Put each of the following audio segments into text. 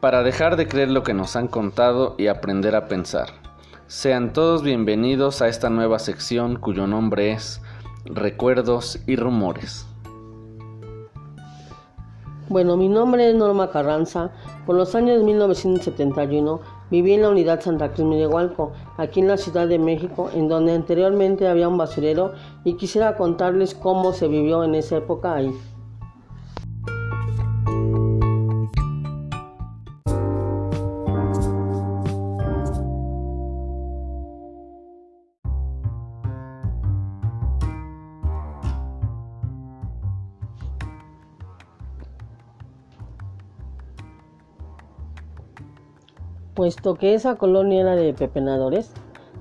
para dejar de creer lo que nos han contado y aprender a pensar. Sean todos bienvenidos a esta nueva sección cuyo nombre es Recuerdos y Rumores. Bueno, mi nombre es Norma Carranza. Por los años 1971 viví en la unidad Santa Cruz Minehualco, aquí en la Ciudad de México, en donde anteriormente había un basurero y quisiera contarles cómo se vivió en esa época ahí. Puesto que esa colonia era de pepenadores,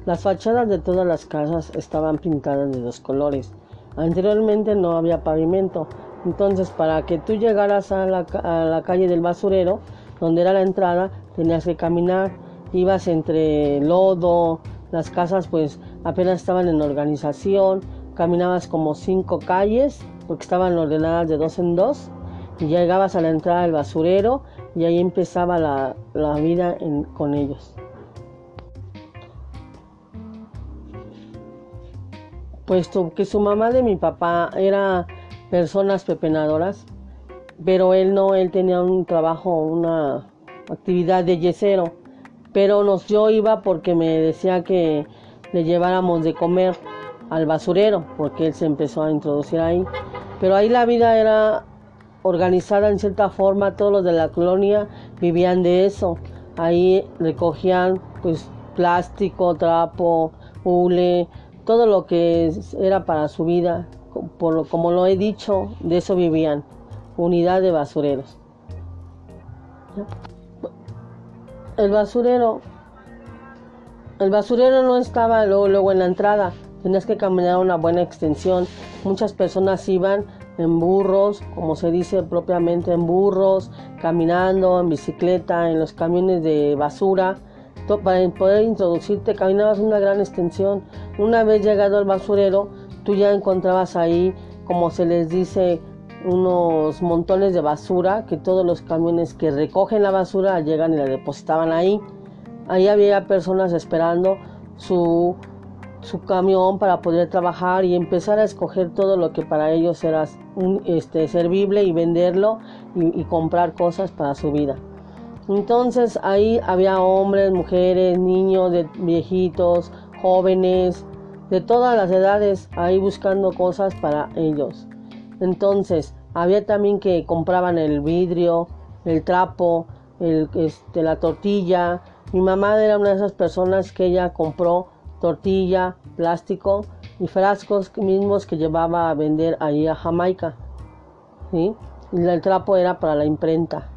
las fachadas de todas las casas estaban pintadas de dos colores. Anteriormente no había pavimento, entonces para que tú llegaras a la, a la calle del basurero, donde era la entrada, tenías que caminar, ibas entre lodo, las casas pues apenas estaban en organización, caminabas como cinco calles, porque estaban ordenadas de dos en dos, y llegabas a la entrada del basurero y ahí empezaba la, vida con ellos. Puesto que su mamá de mi papá era personas pepenadoras, pero él no, él tenía un trabajo, una actividad de yesero, pero nos, yo iba porque me decía que le lleváramos de comer al basurero, porque él se empezó a introducir ahí. Pero ahí la vida era organizada en cierta forma, todos los de la colonia vivían de eso. Ahí recogían pues plástico, trapo, hule, todo lo que era para su vida. Por, como lo he dicho, de eso vivían. Unidad de basureros. El basurero, el basurero no estaba luego, luego en la entrada, tenías que caminar una buena extensión. Muchas personas iban en burros, como se dice propiamente en burros, caminando, en bicicleta, en los camiones de basura. Para poder introducirte caminabas una gran extensión. Una vez llegado al basurero, tú ya encontrabas ahí, como se les dice, unos montones de basura que todos los camiones que recogen la basura llegan y la depositaban ahí. Ahí había personas esperando su su camión para poder trabajar y empezar a escoger todo lo que para ellos era este, servible y venderlo y, comprar cosas para su vida. Entonces ahí había hombres, mujeres, niños, viejitos, jóvenes, de todas las edades, ahí buscando cosas para ellos. Entonces había también que compraban el vidrio, el trapo, el, este, la tortilla. Mi mamá era una de esas personas que ella compró tortilla, plástico y frascos mismos que llevaba a vender ahí a Jamaica. Y el trapo era para la imprenta.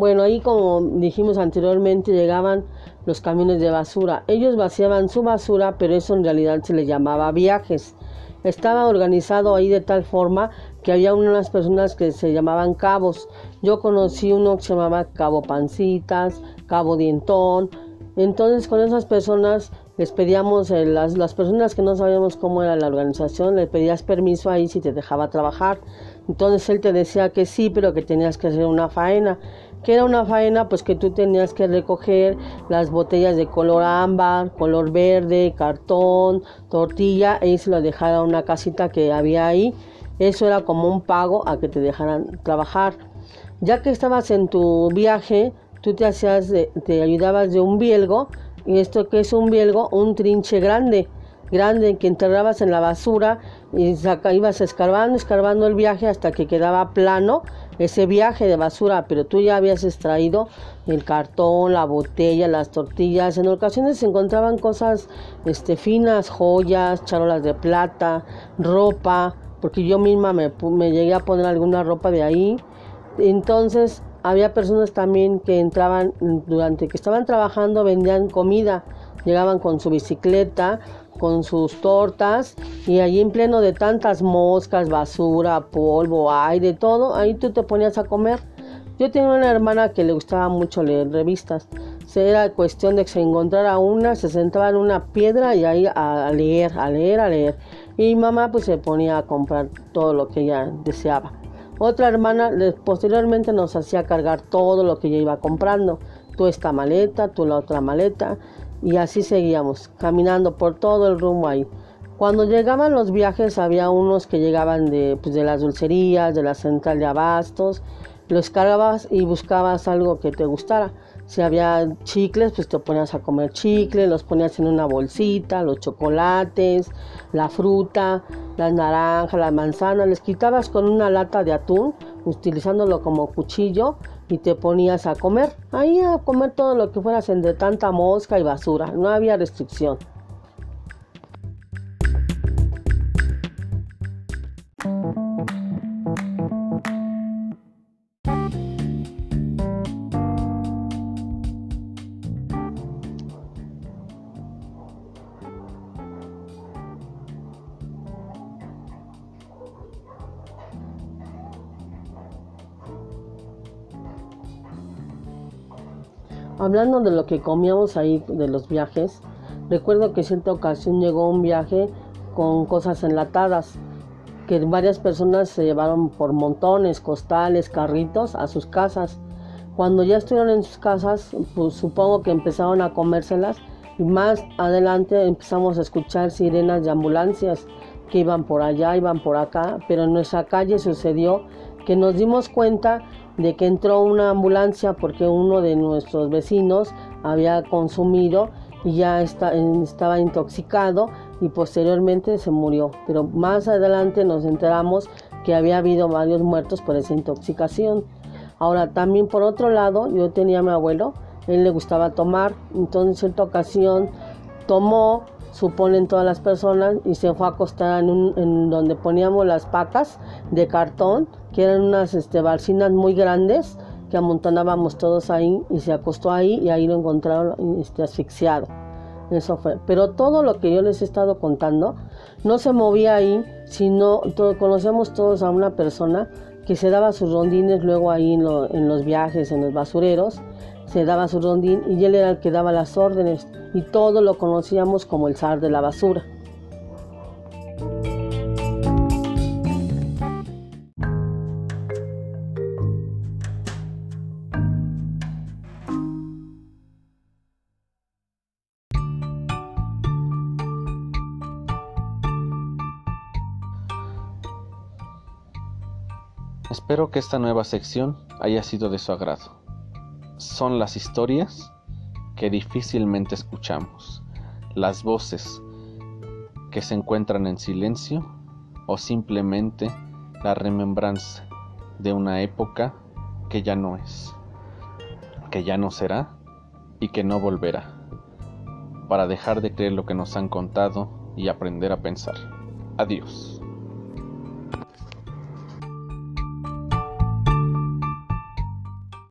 Bueno, ahí como dijimos anteriormente llegaban los camiones de basura. Ellos vaciaban su basura, pero eso en realidad se le llamaba viajes. Estaba organizado ahí de tal forma que había unas personas que se llamaban cabos. Yo conocí uno que se llamaba Cabo Pancitas, Cabo Dientón. Entonces con esas personas les pedíamos, eh, las, las personas que no sabíamos cómo era la organización, le pedías permiso ahí si te dejaba trabajar. Entonces él te decía que sí, pero que tenías que hacer una faena que era una faena pues que tú tenías que recoger las botellas de color ámbar, color verde, cartón, tortilla e se lo dejar a una casita que había ahí. Eso era como un pago a que te dejaran trabajar. Ya que estabas en tu viaje, tú te hacías, te ayudabas de un bielgo, y esto que es un bielgo, un trinche grande grande que enterrabas en la basura y ibas escarbando, escarbando el viaje hasta que quedaba plano ese viaje de basura, pero tú ya habías extraído el cartón, la botella, las tortillas. En ocasiones se encontraban cosas este, finas, joyas, charolas de plata, ropa, porque yo misma me, me llegué a poner alguna ropa de ahí. Entonces había personas también que entraban durante que estaban trabajando, vendían comida, llegaban con su bicicleta, con sus tortas y allí en pleno de tantas moscas, basura, polvo, aire, todo, ahí tú te ponías a comer. Yo tenía una hermana que le gustaba mucho leer revistas. Era cuestión de que se encontrara una, se sentaba en una piedra y ahí a leer, a leer, a leer. Y mamá pues se ponía a comprar todo lo que ella deseaba. Otra hermana posteriormente nos hacía cargar todo lo que ella iba comprando. Tú esta maleta, tú la otra maleta. Y así seguíamos, caminando por todo el rumbo ahí. Cuando llegaban los viajes había unos que llegaban de, pues, de las dulcerías, de la central de abastos. Los cargabas y buscabas algo que te gustara. Si había chicles, pues te ponías a comer chicles, los ponías en una bolsita, los chocolates, la fruta, las naranjas, las manzanas, les quitabas con una lata de atún, utilizándolo como cuchillo y te ponías a comer. Ahí a comer todo lo que fueras entre tanta mosca y basura, no había restricción. Hablando de lo que comíamos ahí, de los viajes, recuerdo que cierta ocasión llegó un viaje con cosas enlatadas, que varias personas se llevaron por montones, costales, carritos a sus casas. Cuando ya estuvieron en sus casas, pues supongo que empezaron a comérselas y más adelante empezamos a escuchar sirenas de ambulancias que iban por allá, iban por acá, pero en nuestra calle sucedió que nos dimos cuenta de que entró una ambulancia porque uno de nuestros vecinos había consumido y ya estaba intoxicado y posteriormente se murió. Pero más adelante nos enteramos que había habido varios muertos por esa intoxicación. Ahora también por otro lado, yo tenía a mi abuelo, él le gustaba tomar, entonces en cierta ocasión tomó, suponen todas las personas, y se fue a acostar en, donde poníamos las pacas de cartón que eran unas este, barcinas muy grandes que amontonábamos todos ahí y se acostó ahí y ahí lo encontraron este, asfixiado. Eso fue. Pero todo lo que yo les he estado contando no se movía ahí, sino todo, conocemos todos a una persona que se daba sus rondines luego ahí en, en los viajes, en los basureros, se daba su rondín y él era el que daba las órdenes y todo lo conocíamos como el zar de la basura. Espero que esta nueva sección haya sido de su agrado. Son las historias que difícilmente escuchamos, las voces que se encuentran en silencio o simplemente la remembranza de una época que ya no es, que ya no será y que no volverá, para dejar de creer lo que nos han contado y aprender a pensar. Adiós.